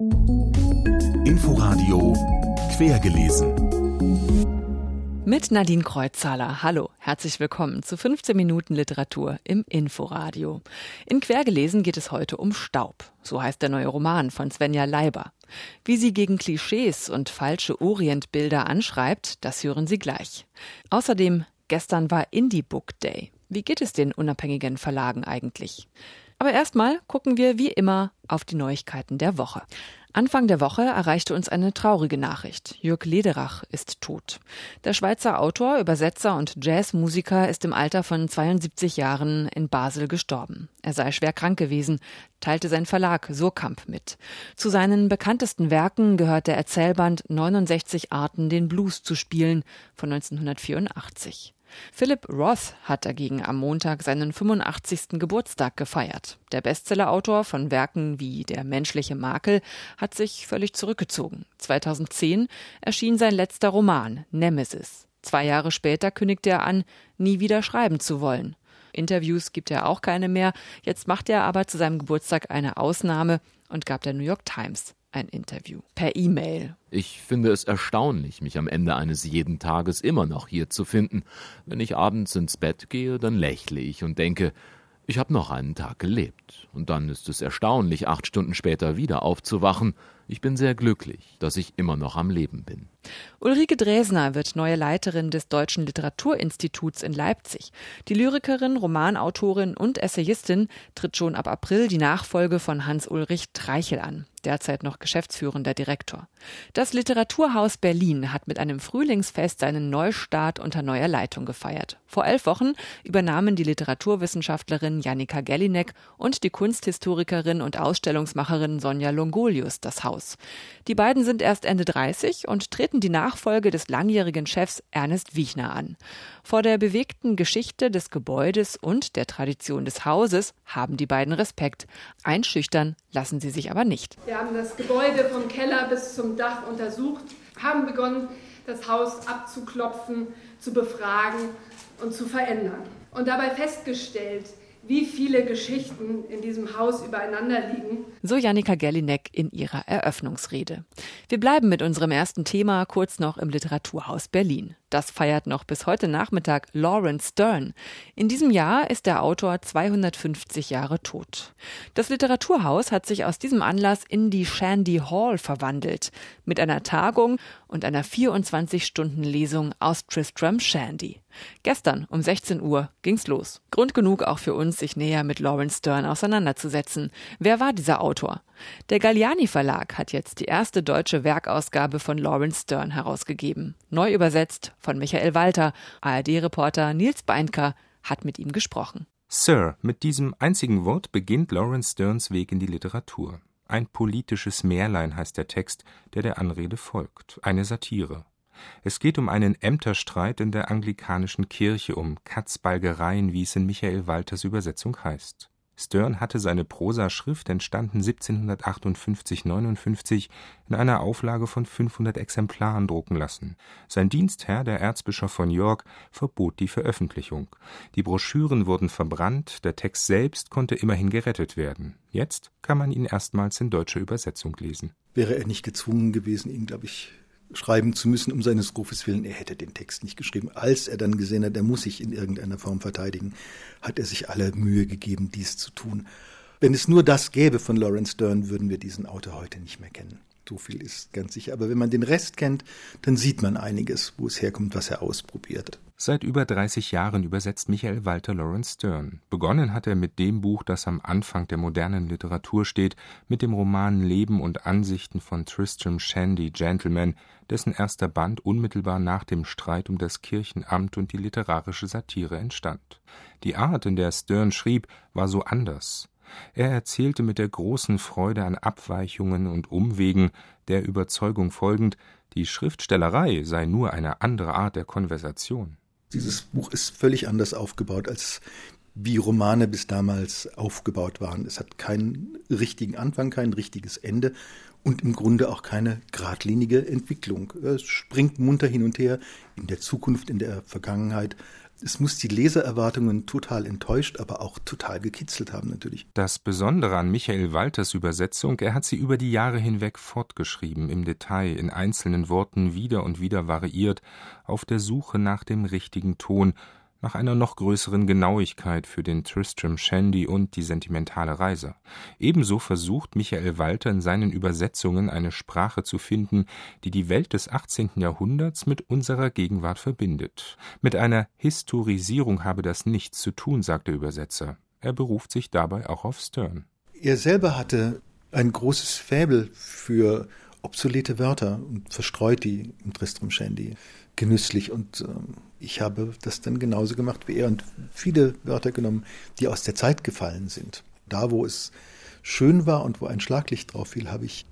Inforadio Quergelesen. Mit Nadine Kreuzzahler. Hallo, herzlich willkommen zu 15 Minuten Literatur im Inforadio. In Quergelesen geht es heute um Staub. So heißt der neue Roman von Svenja Leiber. Wie sie gegen Klischees und falsche Orientbilder anschreibt, das hören Sie gleich. Außerdem, gestern war Indie Book Day. Wie geht es den unabhängigen Verlagen eigentlich? Aber erstmal gucken wir wie immer auf die Neuigkeiten der Woche. Anfang der Woche erreichte uns eine traurige Nachricht. Jörg Lederach ist tot. Der Schweizer Autor, Übersetzer und Jazzmusiker ist im Alter von 72 Jahren in Basel gestorben. Er sei schwer krank gewesen, teilte sein Verlag Surkamp mit. Zu seinen bekanntesten Werken gehört der Erzählband 69 Arten, den Blues zu spielen von 1984. Philip Roth hat dagegen am Montag seinen 85. Geburtstag gefeiert. Der Bestsellerautor von Werken wie Der menschliche Makel hat sich völlig zurückgezogen. 2010 erschien sein letzter Roman Nemesis. Zwei Jahre später kündigte er an, nie wieder schreiben zu wollen. Interviews gibt er auch keine mehr. Jetzt macht er aber zu seinem Geburtstag eine Ausnahme und gab der New York Times ein Interview per E-Mail. Ich finde es erstaunlich, mich am Ende eines jeden Tages immer noch hier zu finden. Wenn ich abends ins Bett gehe, dann lächle ich und denke, ich habe noch einen Tag gelebt. Und dann ist es erstaunlich, acht Stunden später wieder aufzuwachen. Ich bin sehr glücklich, dass ich immer noch am Leben bin. Ulrike Dresner wird neue Leiterin des Deutschen Literaturinstituts in Leipzig. Die Lyrikerin, Romanautorin und Essayistin tritt schon ab April die Nachfolge von Hans-Ulrich Treichel an derzeit noch geschäftsführender Direktor. Das Literaturhaus Berlin hat mit einem Frühlingsfest seinen Neustart unter neuer Leitung gefeiert. Vor elf Wochen übernahmen die Literaturwissenschaftlerin Janika Gellinek und die Kunsthistorikerin und Ausstellungsmacherin Sonja Longolius das Haus. Die beiden sind erst Ende 30 und treten die Nachfolge des langjährigen Chefs Ernest Wiechner an. Vor der bewegten Geschichte des Gebäudes und der Tradition des Hauses haben die beiden Respekt. Einschüchtern lassen sie sich aber nicht. Wir haben das Gebäude vom Keller bis zum Dach untersucht, haben begonnen, das Haus abzuklopfen, zu befragen und zu verändern. Und dabei festgestellt, wie viele Geschichten in diesem Haus übereinander liegen. So Janika Gellinek in ihrer Eröffnungsrede. Wir bleiben mit unserem ersten Thema kurz noch im Literaturhaus Berlin. Das feiert noch bis heute Nachmittag Lawrence Stern. In diesem Jahr ist der Autor 250 Jahre tot. Das Literaturhaus hat sich aus diesem Anlass in die Shandy Hall verwandelt, mit einer Tagung und einer 24-Stunden-Lesung aus Tristram Shandy. Gestern um 16 Uhr ging's los. Grund genug auch für uns, sich näher mit Lawrence Stern auseinanderzusetzen. Wer war dieser Autor? Der Galliani Verlag hat jetzt die erste deutsche Werkausgabe von Lawrence Stern herausgegeben. Neu übersetzt von Michael Walter. ARD-Reporter Nils Beinker hat mit ihm gesprochen. Sir, mit diesem einzigen Wort beginnt Lawrence Sterns Weg in die Literatur. Ein politisches Märlein heißt der Text, der der Anrede folgt, eine Satire. Es geht um einen Ämterstreit in der anglikanischen Kirche, um Katzbalgereien, wie es in Michael Walters Übersetzung heißt. Stern hatte seine Prosaschrift, entstanden 1758/59, in einer Auflage von 500 Exemplaren drucken lassen. Sein Dienstherr, der Erzbischof von York, verbot die Veröffentlichung. Die Broschüren wurden verbrannt, der Text selbst konnte immerhin gerettet werden. Jetzt kann man ihn erstmals in deutscher Übersetzung lesen. Wäre er nicht gezwungen gewesen, ihn, glaube ich, schreiben zu müssen, um seines Rufes willen. Er hätte den Text nicht geschrieben. Als er dann gesehen hat, er muss sich in irgendeiner Form verteidigen, hat er sich alle Mühe gegeben, dies zu tun. Wenn es nur das gäbe von Lawrence Stern, würden wir diesen Autor heute nicht mehr kennen. So viel ist ganz sicher. Aber wenn man den Rest kennt, dann sieht man einiges, wo es herkommt, was er ausprobiert. Seit über 30 Jahren übersetzt Michael Walter Lawrence Stern. Begonnen hat er mit dem Buch, das am Anfang der modernen Literatur steht, mit dem Roman Leben und Ansichten von Tristram Shandy Gentleman, dessen erster Band unmittelbar nach dem Streit um das Kirchenamt und die literarische Satire entstand. Die Art, in der Stern schrieb, war so anders. Er erzählte mit der großen Freude an Abweichungen und Umwegen, der Überzeugung folgend, die Schriftstellerei sei nur eine andere Art der Konversation. Dieses Buch ist völlig anders aufgebaut, als wie Romane bis damals aufgebaut waren. Es hat keinen richtigen Anfang, kein richtiges Ende und im Grunde auch keine geradlinige Entwicklung. Es springt munter hin und her in der Zukunft, in der Vergangenheit, es muss die Lesererwartungen total enttäuscht, aber auch total gekitzelt haben natürlich. Das Besondere an Michael Walters Übersetzung, er hat sie über die Jahre hinweg fortgeschrieben, im Detail, in einzelnen Worten wieder und wieder variiert, auf der Suche nach dem richtigen Ton, nach einer noch größeren Genauigkeit für den Tristram Shandy und die sentimentale Reise. Ebenso versucht Michael Walter in seinen Übersetzungen eine Sprache zu finden, die die Welt des 18. Jahrhunderts mit unserer Gegenwart verbindet. Mit einer Historisierung habe das nichts zu tun, sagt der Übersetzer. Er beruft sich dabei auch auf Stern. Er selber hatte ein großes Fäbel für obsolete Wörter und verstreut die im Tristram Shandy genüsslich und ähm, ich habe das dann genauso gemacht wie er und viele Wörter genommen, die aus der Zeit gefallen sind. Da, wo es schön war und wo ein Schlaglicht drauf fiel, habe ich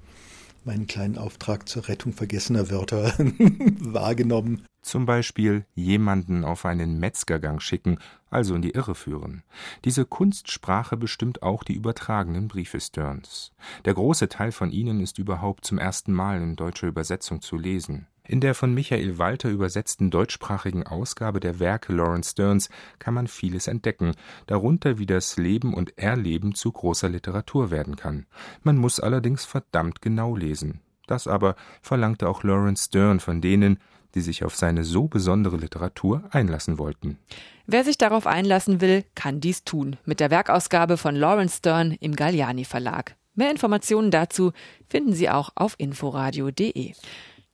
meinen kleinen Auftrag zur Rettung vergessener Wörter wahrgenommen. Zum Beispiel jemanden auf einen Metzgergang schicken, also in die Irre führen. Diese Kunstsprache bestimmt auch die übertragenen Briefe Sterns. Der große Teil von ihnen ist überhaupt zum ersten Mal in deutscher Übersetzung zu lesen. In der von Michael Walter übersetzten deutschsprachigen Ausgabe der Werke Lawrence Sterns kann man vieles entdecken, darunter wie das Leben und Erleben zu großer Literatur werden kann. Man muss allerdings verdammt genau lesen. Das aber verlangte auch Lawrence Stern von denen, die sich auf seine so besondere Literatur einlassen wollten. Wer sich darauf einlassen will, kann dies tun mit der Werkausgabe von Lawrence Stern im Galliani Verlag. Mehr Informationen dazu finden Sie auch auf inforadio.de.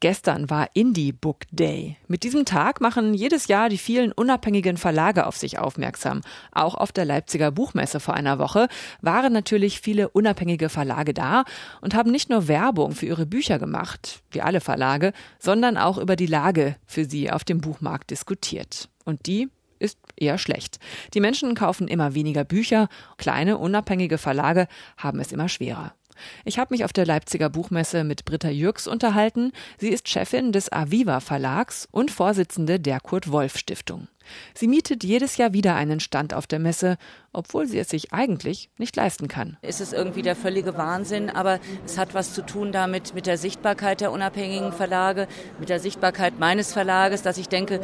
Gestern war Indie Book Day. Mit diesem Tag machen jedes Jahr die vielen unabhängigen Verlage auf sich aufmerksam. Auch auf der Leipziger Buchmesse vor einer Woche waren natürlich viele unabhängige Verlage da und haben nicht nur Werbung für ihre Bücher gemacht, wie alle Verlage, sondern auch über die Lage für sie auf dem Buchmarkt diskutiert. Und die ist eher schlecht. Die Menschen kaufen immer weniger Bücher, kleine unabhängige Verlage haben es immer schwerer. Ich habe mich auf der Leipziger Buchmesse mit Britta Jürgs unterhalten. Sie ist Chefin des Aviva Verlags und Vorsitzende der Kurt Wolf Stiftung. Sie mietet jedes Jahr wieder einen Stand auf der Messe, obwohl sie es sich eigentlich nicht leisten kann. Es ist irgendwie der völlige Wahnsinn, aber es hat was zu tun damit mit der Sichtbarkeit der unabhängigen Verlage, mit der Sichtbarkeit meines Verlages, dass ich denke,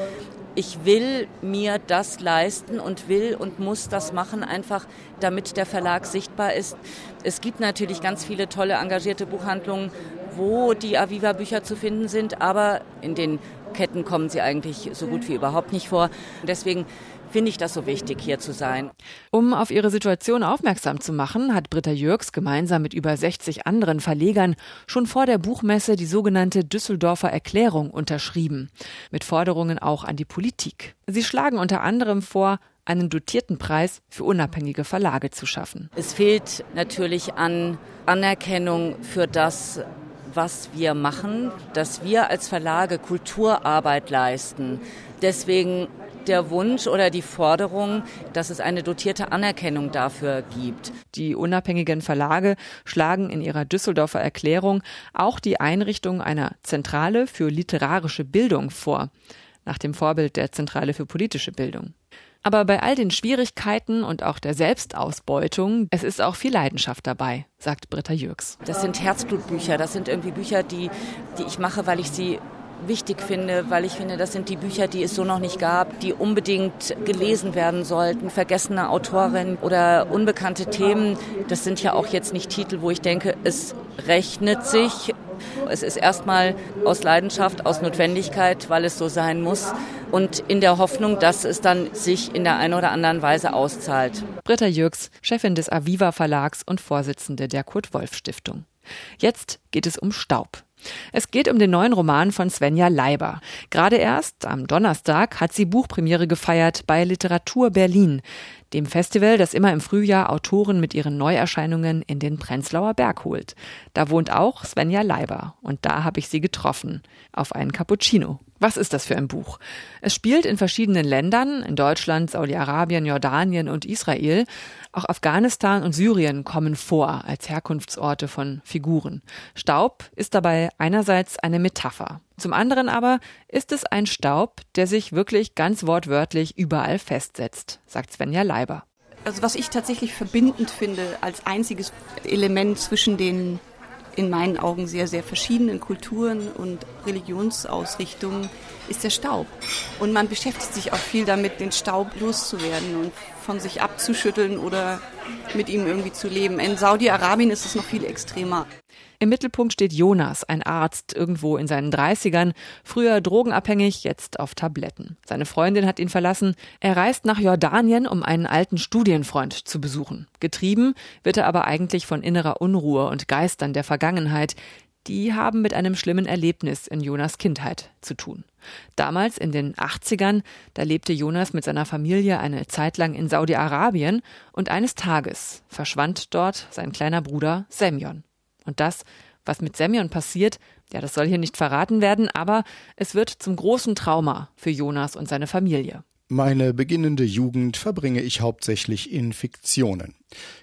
ich will mir das leisten und will und muss das machen, einfach damit der Verlag sichtbar ist. Es gibt natürlich ganz viele tolle, engagierte Buchhandlungen, wo die Aviva-Bücher zu finden sind, aber in den Ketten kommen sie eigentlich so gut wie überhaupt nicht vor. Deswegen finde ich das so wichtig, hier zu sein. Um auf ihre Situation aufmerksam zu machen, hat Britta Jürgs gemeinsam mit über 60 anderen Verlegern schon vor der Buchmesse die sogenannte Düsseldorfer Erklärung unterschrieben, mit Forderungen auch an die Politik. Sie schlagen unter anderem vor, einen dotierten Preis für unabhängige Verlage zu schaffen. Es fehlt natürlich an Anerkennung für das, was wir machen, dass wir als Verlage Kulturarbeit leisten. Deswegen der Wunsch oder die Forderung, dass es eine dotierte Anerkennung dafür gibt. Die unabhängigen Verlage schlagen in ihrer Düsseldorfer Erklärung auch die Einrichtung einer Zentrale für literarische Bildung vor, nach dem Vorbild der Zentrale für politische Bildung. Aber bei all den Schwierigkeiten und auch der Selbstausbeutung, es ist auch viel Leidenschaft dabei, sagt Britta Jürgs. Das sind Herzblutbücher, das sind irgendwie Bücher, die, die ich mache, weil ich sie wichtig finde, weil ich finde, das sind die Bücher, die es so noch nicht gab, die unbedingt gelesen werden sollten. Vergessene Autorinnen oder unbekannte Themen, das sind ja auch jetzt nicht Titel, wo ich denke, es rechnet sich. Es ist erstmal aus Leidenschaft, aus Notwendigkeit, weil es so sein muss und in der Hoffnung, dass es dann sich in der einen oder anderen Weise auszahlt. Britta Jürgs, Chefin des Aviva Verlags und Vorsitzende der Kurt Wolf Stiftung. Jetzt geht es um Staub. Es geht um den neuen Roman von Svenja Leiber. Gerade erst am Donnerstag hat sie Buchpremiere gefeiert bei Literatur Berlin, dem Festival, das immer im Frühjahr Autoren mit ihren Neuerscheinungen in den Prenzlauer Berg holt. Da wohnt auch Svenja Leiber und da habe ich sie getroffen auf einen Cappuccino. Was ist das für ein Buch? Es spielt in verschiedenen Ländern, in Deutschland, Saudi-Arabien, Jordanien und Israel. Auch Afghanistan und Syrien kommen vor als Herkunftsorte von Figuren. Staub ist dabei einerseits eine Metapher. Zum anderen aber ist es ein Staub, der sich wirklich ganz wortwörtlich überall festsetzt, sagt Svenja Leiber. Also was ich tatsächlich verbindend finde als einziges Element zwischen den in meinen Augen sehr, sehr verschiedenen Kulturen und Religionsausrichtungen ist der Staub. Und man beschäftigt sich auch viel damit, den Staub loszuwerden und von sich abzuschütteln oder mit ihm irgendwie zu leben. In Saudi-Arabien ist es noch viel extremer. Im Mittelpunkt steht Jonas, ein Arzt irgendwo in seinen 30ern, früher drogenabhängig, jetzt auf Tabletten. Seine Freundin hat ihn verlassen. Er reist nach Jordanien, um einen alten Studienfreund zu besuchen. Getrieben wird er aber eigentlich von innerer Unruhe und Geistern der Vergangenheit. Die haben mit einem schlimmen Erlebnis in Jonas Kindheit zu tun. Damals in den 80ern, da lebte Jonas mit seiner Familie eine Zeit lang in Saudi-Arabien und eines Tages verschwand dort sein kleiner Bruder Semyon. Und das, was mit Semyon passiert, ja, das soll hier nicht verraten werden, aber es wird zum großen Trauma für Jonas und seine Familie. Meine beginnende Jugend verbringe ich hauptsächlich in Fiktionen.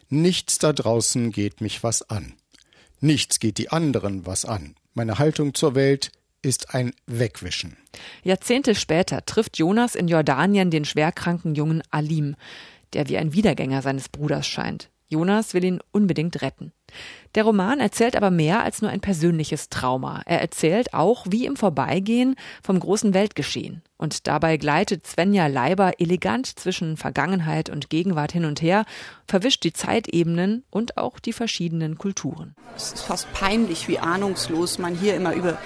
Nichts da draußen geht mich was an. Nichts geht die anderen was an. Meine Haltung zur Welt ist ein Wegwischen. Jahrzehnte später trifft Jonas in Jordanien den schwerkranken jungen Alim, der wie ein Wiedergänger seines Bruders scheint. Jonas will ihn unbedingt retten. Der Roman erzählt aber mehr als nur ein persönliches Trauma. Er erzählt auch, wie im Vorbeigehen vom großen Weltgeschehen. Und dabei gleitet Svenja Leiber elegant zwischen Vergangenheit und Gegenwart hin und her, verwischt die Zeitebenen und auch die verschiedenen Kulturen. Es ist fast peinlich, wie ahnungslos man hier immer über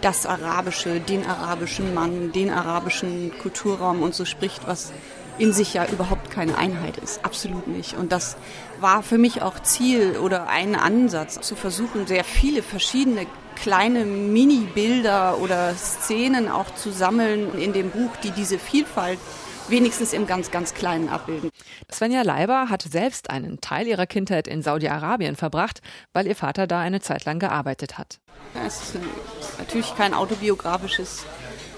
das Arabische, den arabischen Mann, den arabischen Kulturraum und so spricht, was in sich ja überhaupt keine Einheit ist. Absolut nicht. Und das war für mich auch Ziel oder ein Ansatz, zu versuchen, sehr viele verschiedene kleine Mini-Bilder oder Szenen auch zu sammeln in dem Buch, die diese Vielfalt wenigstens im ganz, ganz Kleinen abbilden. Svenja Leiber hat selbst einen Teil ihrer Kindheit in Saudi-Arabien verbracht, weil ihr Vater da eine Zeit lang gearbeitet hat. Es ist natürlich kein autobiografisches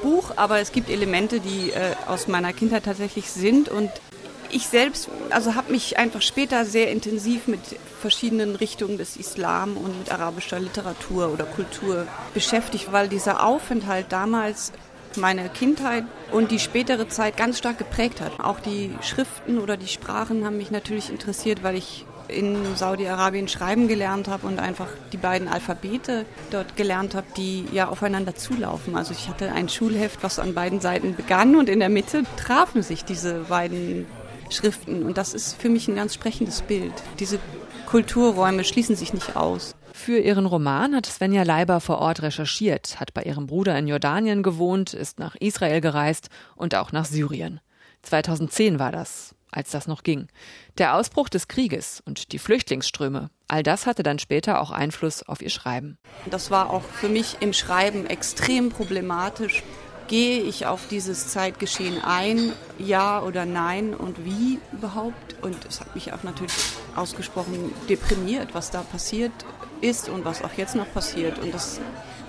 Buch, aber es gibt Elemente, die äh, aus meiner Kindheit tatsächlich sind und ich selbst also habe mich einfach später sehr intensiv mit verschiedenen Richtungen des Islam und mit arabischer Literatur oder Kultur beschäftigt, weil dieser Aufenthalt damals meine Kindheit und die spätere Zeit ganz stark geprägt hat. Auch die Schriften oder die Sprachen haben mich natürlich interessiert, weil ich in Saudi-Arabien schreiben gelernt habe und einfach die beiden Alphabete dort gelernt habe, die ja aufeinander zulaufen. Also ich hatte ein Schulheft, was an beiden Seiten begann und in der Mitte trafen sich diese beiden Schriften. Und das ist für mich ein ganz sprechendes Bild. Diese Kulturräume schließen sich nicht aus. Für ihren Roman hat Svenja Leiber vor Ort recherchiert, hat bei ihrem Bruder in Jordanien gewohnt, ist nach Israel gereist und auch nach Syrien. 2010 war das als das noch ging. Der Ausbruch des Krieges und die Flüchtlingsströme, all das hatte dann später auch Einfluss auf ihr Schreiben. Das war auch für mich im Schreiben extrem problematisch. Gehe ich auf dieses Zeitgeschehen ein, ja oder nein und wie überhaupt? Und es hat mich auch natürlich ausgesprochen deprimiert, was da passiert ist und was auch jetzt noch passiert. Und das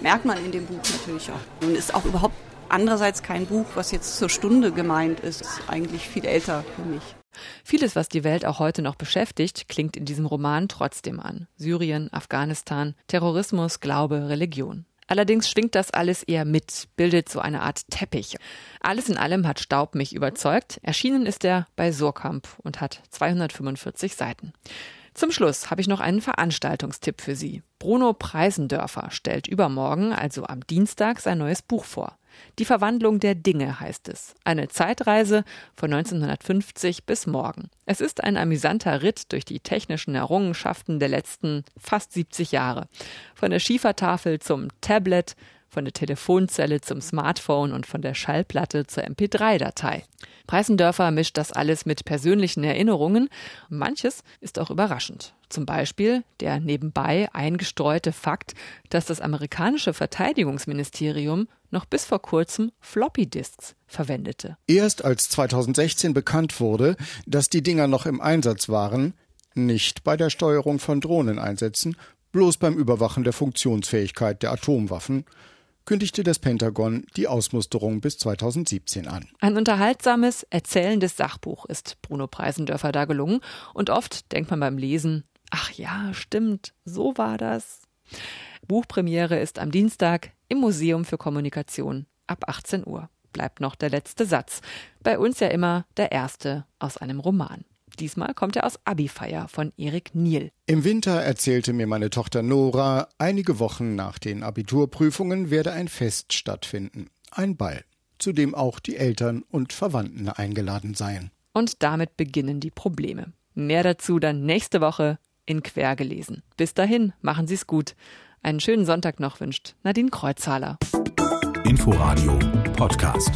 merkt man in dem Buch natürlich auch. Und ist auch überhaupt andererseits kein Buch, was jetzt zur Stunde gemeint ist. ist eigentlich viel älter für mich. Vieles, was die Welt auch heute noch beschäftigt, klingt in diesem Roman trotzdem an. Syrien, Afghanistan, Terrorismus, Glaube, Religion. Allerdings schwingt das alles eher mit, bildet so eine Art Teppich. Alles in allem hat Staub mich überzeugt. Erschienen ist er bei Surkamp und hat 245 Seiten. Zum Schluss habe ich noch einen Veranstaltungstipp für Sie. Bruno Preisendörfer stellt übermorgen, also am Dienstag, sein neues Buch vor. Die Verwandlung der Dinge heißt es. Eine Zeitreise von 1950 bis morgen. Es ist ein amüsanter Ritt durch die technischen Errungenschaften der letzten fast 70 Jahre. Von der Schiefertafel zum Tablet, von der Telefonzelle zum Smartphone und von der Schallplatte zur MP3-Datei. Preissendörfer mischt das alles mit persönlichen Erinnerungen. Manches ist auch überraschend. Zum Beispiel der nebenbei eingestreute Fakt, dass das amerikanische Verteidigungsministerium noch bis vor kurzem Floppy-Disks verwendete. Erst als 2016 bekannt wurde, dass die Dinger noch im Einsatz waren, nicht bei der Steuerung von Drohneneinsätzen, bloß beim Überwachen der Funktionsfähigkeit der Atomwaffen, kündigte das Pentagon die Ausmusterung bis 2017 an. Ein unterhaltsames, erzählendes Sachbuch ist Bruno Preisendörfer da gelungen und oft denkt man beim Lesen, ach ja, stimmt, so war das. Buchpremiere ist am Dienstag im Museum für Kommunikation ab 18 Uhr. Bleibt noch der letzte Satz. Bei uns ja immer der erste aus einem Roman. Diesmal kommt er aus Abifeier von Erik Niel. Im Winter erzählte mir meine Tochter Nora, einige Wochen nach den Abiturprüfungen werde ein Fest stattfinden. Ein Ball, zu dem auch die Eltern und Verwandten eingeladen seien. Und damit beginnen die Probleme. Mehr dazu dann nächste Woche in Quergelesen. Bis dahin, machen Sie's gut. Einen schönen Sonntag noch wünscht Nadine Kreuzhaler. Inforadio Podcast.